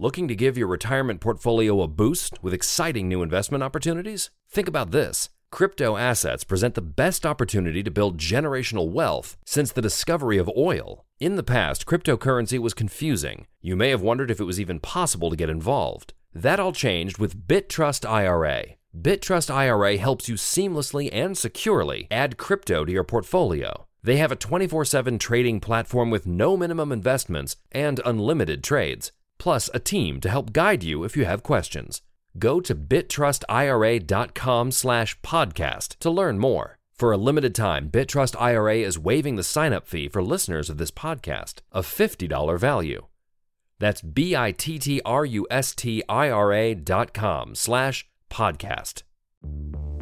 Looking to give your retirement portfolio a boost with exciting new investment opportunities? Think about this. Crypto assets present the best opportunity to build generational wealth since the discovery of oil. In the past, cryptocurrency was confusing. You may have wondered if it was even possible to get involved. That all changed with BitTrust IRA. BitTrust IRA helps you seamlessly and securely add crypto to your portfolio. They have a 24 7 trading platform with no minimum investments and unlimited trades plus a team to help guide you if you have questions. Go to bittrustira.com slash podcast to learn more. For a limited time, Bittrust IRA is waiving the sign-up fee for listeners of this podcast, a $50 value. That's B-I-T-T-R-U-S-T-I-R-A dot com slash podcast.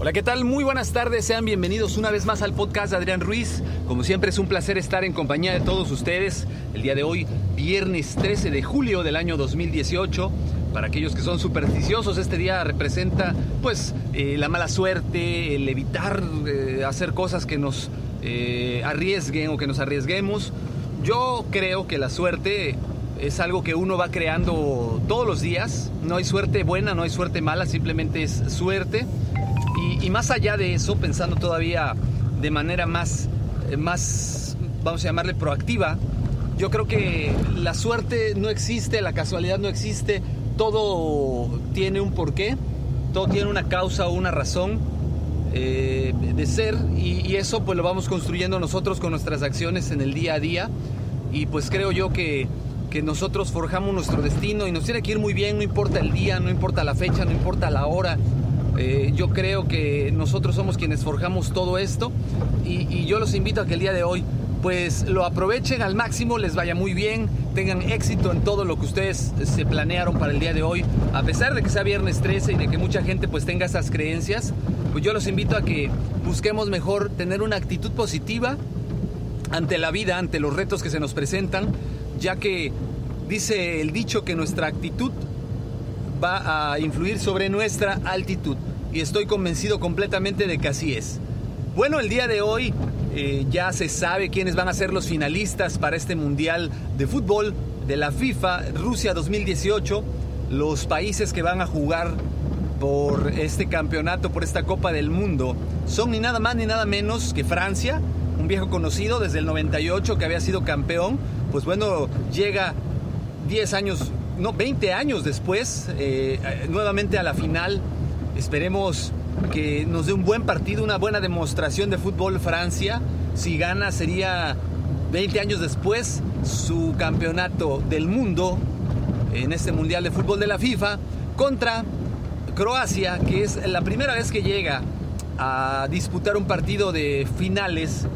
Hola, ¿qué tal? Muy buenas tardes, sean bienvenidos una vez más al podcast de Adrián Ruiz. Como siempre es un placer estar en compañía de todos ustedes. El día de hoy, viernes 13 de julio del año 2018. Para aquellos que son supersticiosos, este día representa pues eh, la mala suerte, el evitar eh, hacer cosas que nos eh, arriesguen o que nos arriesguemos. Yo creo que la suerte es algo que uno va creando todos los días. No hay suerte buena, no hay suerte mala, simplemente es suerte. Y, más allá de eso, pensando todavía de manera más, más, vamos a llamarle proactiva, yo creo que la suerte no existe, la casualidad no existe, todo tiene un porqué, todo tiene una causa o una razón eh, de ser y, y, eso pues lo vamos construyendo nosotros con nuestras acciones en el día a día y pues creo yo que, que nosotros forjamos nuestro destino y nos tiene que ir muy bien, no importa el día, no importa la fecha, no importa la hora, eh, yo creo que nosotros somos quienes forjamos todo esto y, y, yo los invito a que el día de hoy pues lo aprovechen al máximo, les vaya muy bien, tengan éxito en todo lo que ustedes se planearon para el día de hoy, a pesar de que sea viernes 13 y de que mucha gente pues tenga esas creencias, pues yo los invito a que busquemos mejor tener una actitud positiva ante la vida, ante los retos que se nos presentan, ya que dice el dicho que nuestra actitud va a influir sobre nuestra altitud. Y estoy convencido completamente de que así es. Bueno, el día de hoy eh, ya se sabe quiénes van a ser los finalistas para este Mundial de Fútbol de la FIFA Rusia 2018, los países que van a jugar por este campeonato, por esta Copa del Mundo, son ni nada más ni nada menos que Francia, un viejo conocido desde el 98 que había sido campeón, pues bueno, llega 10 años no, 20 años después, eh, nuevamente a la final. Esperemos que nos dé un buen partido, una buena demostración de fútbol Francia. Si gana sería 20 años después su campeonato del mundo en este Mundial de Fútbol de la FIFA contra Croacia, que es la primera vez que llega a disputar un partido de finales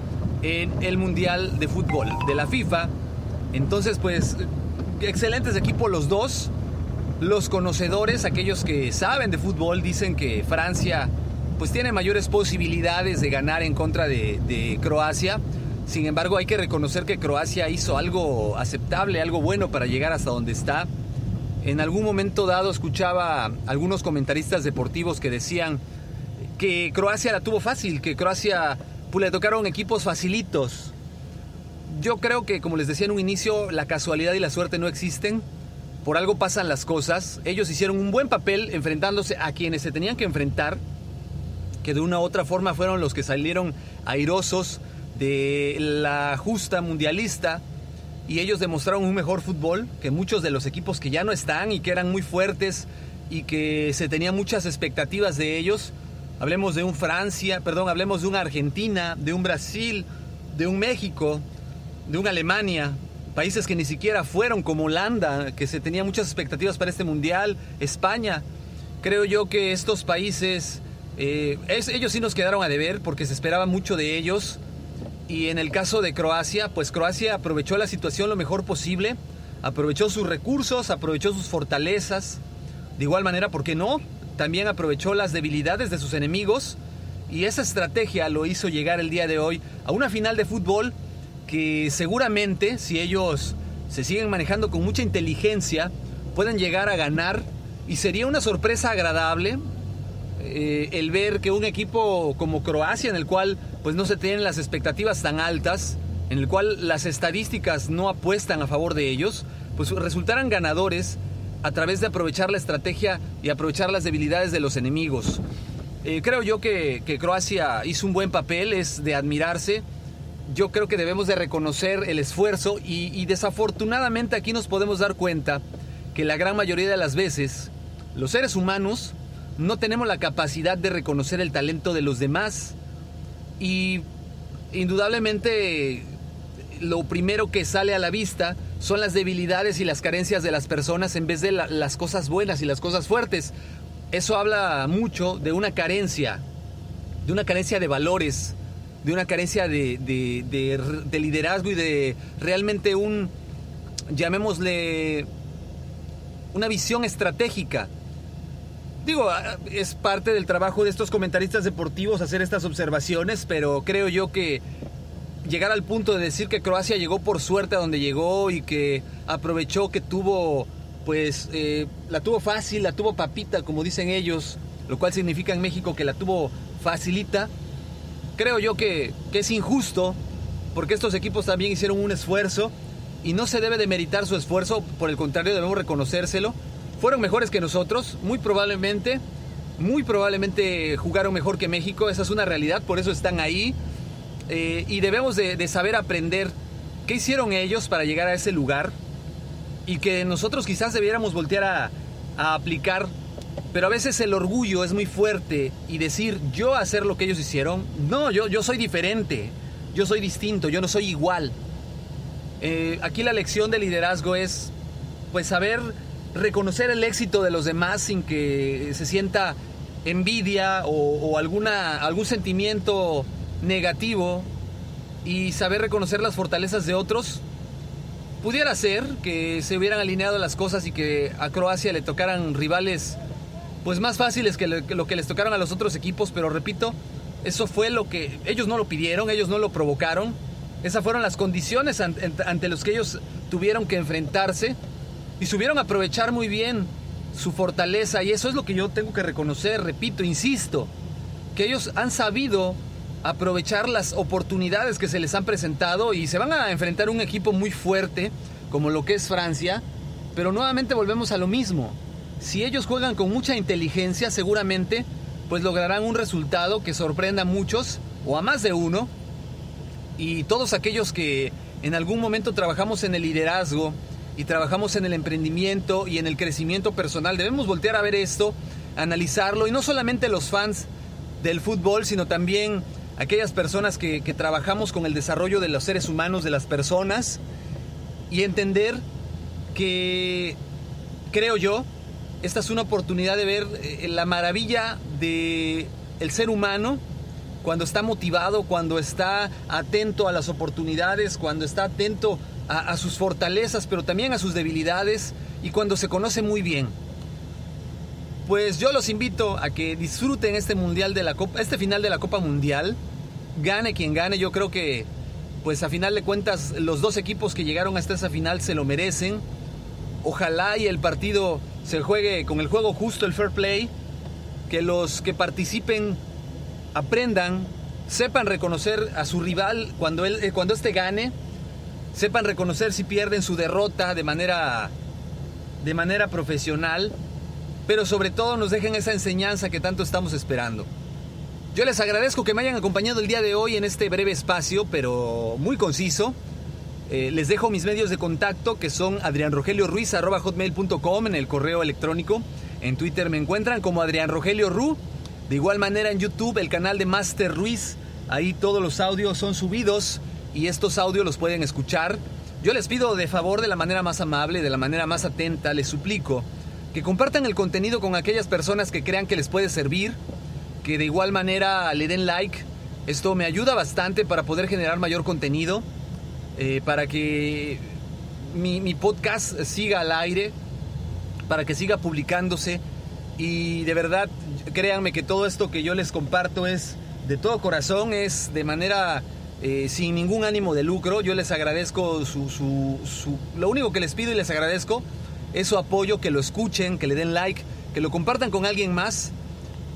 en el Mundial de Fútbol de la FIFA. Entonces, pues excelentes equipos los dos. Los conocedores, aquellos que saben de fútbol, dicen que Francia pues tiene mayores posibilidades de ganar en contra de, de Croacia. Sin embargo, hay que reconocer que Croacia hizo algo aceptable, algo bueno para llegar hasta donde está. En algún momento dado escuchaba algunos comentaristas deportivos que decían que Croacia la tuvo fácil, que Croacia pues, le tocaron equipos facilitos, yo creo que, como les decía en un inicio, la casualidad y la suerte no existen. Por algo pasan las cosas. Ellos hicieron un buen papel enfrentándose a quienes se tenían que enfrentar, que de una u otra forma fueron los que salieron airosos de la justa mundialista. y ellos demostraron un mejor fútbol que muchos de los equipos que ya no están y que eran muy fuertes y que se tenían muchas expectativas de ellos. Hablemos de un Francia, perdón, hablemos de una Argentina, de un Brasil, de un México, de un Alemania, países que ni siquiera fueron como Holanda, que se tenía muchas expectativas para este mundial, España. Creo yo que estos países, eh, ellos sí nos quedaron a deber porque se esperaba mucho de ellos. Y en el caso de Croacia, pues Croacia aprovechó la situación lo mejor posible, aprovechó sus recursos, aprovechó sus fortalezas. De igual manera, ¿por qué no? También aprovechó las debilidades de sus enemigos y esa estrategia lo hizo llegar el día de hoy a una final de fútbol que seguramente, si ellos se siguen manejando con mucha inteligencia, pueden llegar a ganar y sería una sorpresa agradable eh, el ver que un equipo como Croacia, en el cual pues no se tienen las expectativas tan altas, en el cual las estadísticas no apuestan a favor de ellos, pues resultaran ganadores a través de aprovechar la estrategia y aprovechar las debilidades de los enemigos. Eh, creo yo que, Croacia hizo un buen papel, es de admirarse. Yo creo que debemos de reconocer el esfuerzo y desafortunadamente aquí nos podemos dar cuenta que la gran mayoría de las veces los seres humanos no tenemos la capacidad de reconocer el talento de los demás y indudablemente lo primero que sale a la vista son las debilidades y las carencias de las personas en vez de las cosas buenas y las cosas fuertes. Eso habla mucho de una carencia, de una carencia de valores, de una carencia de, de liderazgo y de realmente un, llamémosle, una visión estratégica. Digo, ah, es parte del trabajo de estos comentaristas deportivos hacer estas observaciones, pero creo yo que llegar al punto de decir que Croacia llegó por suerte a donde llegó y que aprovechó que tuvo, pues, eh, la tuvo fácil, la tuvo papita, como dicen ellos, lo cual significa en México que la tuvo facilita, creo yo que, que es injusto, porque estos equipos también hicieron un esfuerzo y no se debe de meritar su esfuerzo, por el contrario debemos reconocérselo fueron mejores que nosotros, muy probablemente. Muy probablemente jugaron mejor que México, esa es una realidad, por eso están ahí. Eh, y debemos de, saber aprender qué hicieron ellos para llegar a ese lugar y que nosotros quizás debiéramos voltear a, aplicar. Pero a veces el orgullo es muy fuerte y decir yo hacer lo que ellos hicieron, no, yo, yo soy diferente, yo soy distinto, yo no soy igual. Eh, aquí la lección de liderazgo es pues saber reconocer el éxito de los demás sin que se sienta envidia o, alguna, algún sentimiento negativo y saber reconocer las fortalezas de otros. Pudiera ser que se hubieran alineado las cosas y que a Croacia le tocaran rivales pues más fáciles que lo que les tocaron a los otros equipos, pero repito, eso fue lo que ellos no lo pidieron, ellos no lo provocaron. Esas fueron las condiciones ante, ante los que ellos tuvieron que enfrentarse y supieron aprovechar muy bien su fortaleza y eso es lo que yo tengo que reconocer, repito, insisto, que ellos han sabido aprovechar las oportunidades que se les han presentado y se van a enfrentar un equipo muy fuerte como lo que es Francia, pero nuevamente volvemos a lo mismo. Si ellos juegan con mucha inteligencia, seguramente pues lograrán un resultado que sorprenda a muchos o a más de uno. Y todos aquellos que en algún momento trabajamos en el liderazgo, y trabajamos en el emprendimiento y en el crecimiento personal. Debemos voltear a ver esto, analizarlo y no solamente los fans del fútbol, sino también aquellas personas que, trabajamos con el desarrollo de los seres humanos, de las personas y entender que, creo yo, esta es una oportunidad de ver eh, la maravilla de el ser humano cuando está motivado, cuando está atento a las oportunidades, cuando está atento a, sus fortalezas, pero también a sus debilidades y cuando se conoce muy bien. Pues yo los invito a que disfruten este mundial de la Copa, este final de la Copa Mundial. Gane quien gane, yo creo que pues a final de cuentas los dos equipos que llegaron hasta esa final se lo merecen. Ojalá y el partido se juegue con el juego justo, el fair play, que los que participen aprendan, sepan reconocer a su rival cuando él eh, cuando este gane sepan reconocer si pierden su derrota de manera, de manera profesional, pero sobre todo nos dejen esa enseñanza que tanto estamos esperando. Yo les agradezco que me hayan acompañado el día de hoy en este breve espacio, pero muy conciso. Eh, les dejo mis medios de contacto que son adrianrogelioruiz.com en el correo electrónico. En Twitter me encuentran como Adrián Rogelio Ru. De igual manera en YouTube el canal de Master Ruiz. Ahí todos los audios son subidos y estos audios los pueden escuchar. Yo les pido de favor de la manera más amable, de la manera más atenta, les suplico que compartan el contenido con aquellas personas que crean que les puede servir, que de igual manera le den like. Esto me ayuda bastante para poder generar mayor contenido, eh, para que mi, podcast siga al aire, para que siga publicándose. Y de verdad, créanme que todo esto que yo les comparto es de todo corazón, es de manera eh, sin ningún ánimo de lucro. Yo les agradezco su, su, Lo único que les pido y les agradezco es su apoyo, que lo escuchen, que le den like, que lo compartan con alguien más.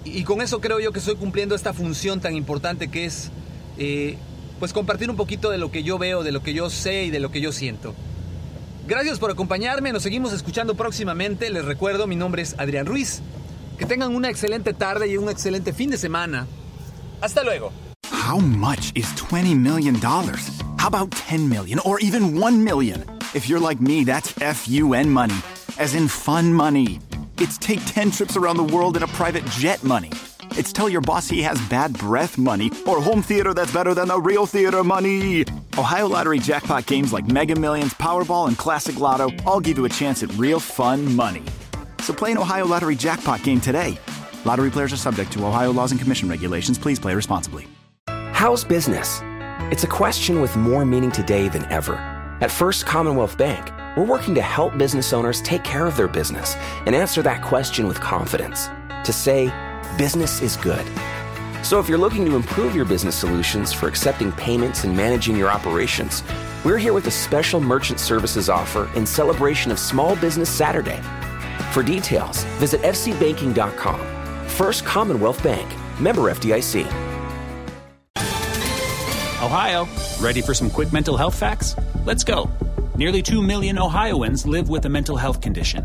Y, y con eso creo yo que estoy cumpliendo esta función tan importante que es eh, pues compartir un poquito de lo que yo veo, de lo que yo sé y de lo que yo siento. Gracias por acompañarme, nos seguimos escuchando próximamente. Les recuerdo, mi nombre es Adrián Ruiz. Que tengan una excelente tarde y un excelente fin de semana. Hasta luego. How much is $20 million? How about 10 million or even 1 million? If you're like me, that's FUN money, as in fun money. It's take 10 trips around the world in a private jet money. It's tell your boss he has bad breath money or home theater that's better than the real theater money. Ohio Lottery jackpot games like Mega Millions, Powerball, and Classic Lotto all give you a chance at real fun money. So play an Ohio Lottery jackpot game today. Lottery players are subject to Ohio laws and commission regulations. Please play responsibly. How's business? It's a question with more meaning today than ever. At First Commonwealth Bank, we're working to help business owners take care of their business and answer that question with confidence. To say, business is good. So if you're looking to improve your business solutions for accepting payments and managing your operations, we're here with a special merchant services offer in celebration of Small Business Saturday. For details, visit fcbanking.com. First Commonwealth Bank, member FDIC. Ohio, ready for some quick mental health facts? Let's go. Nearly 2 million Ohioans live with a mental health condition.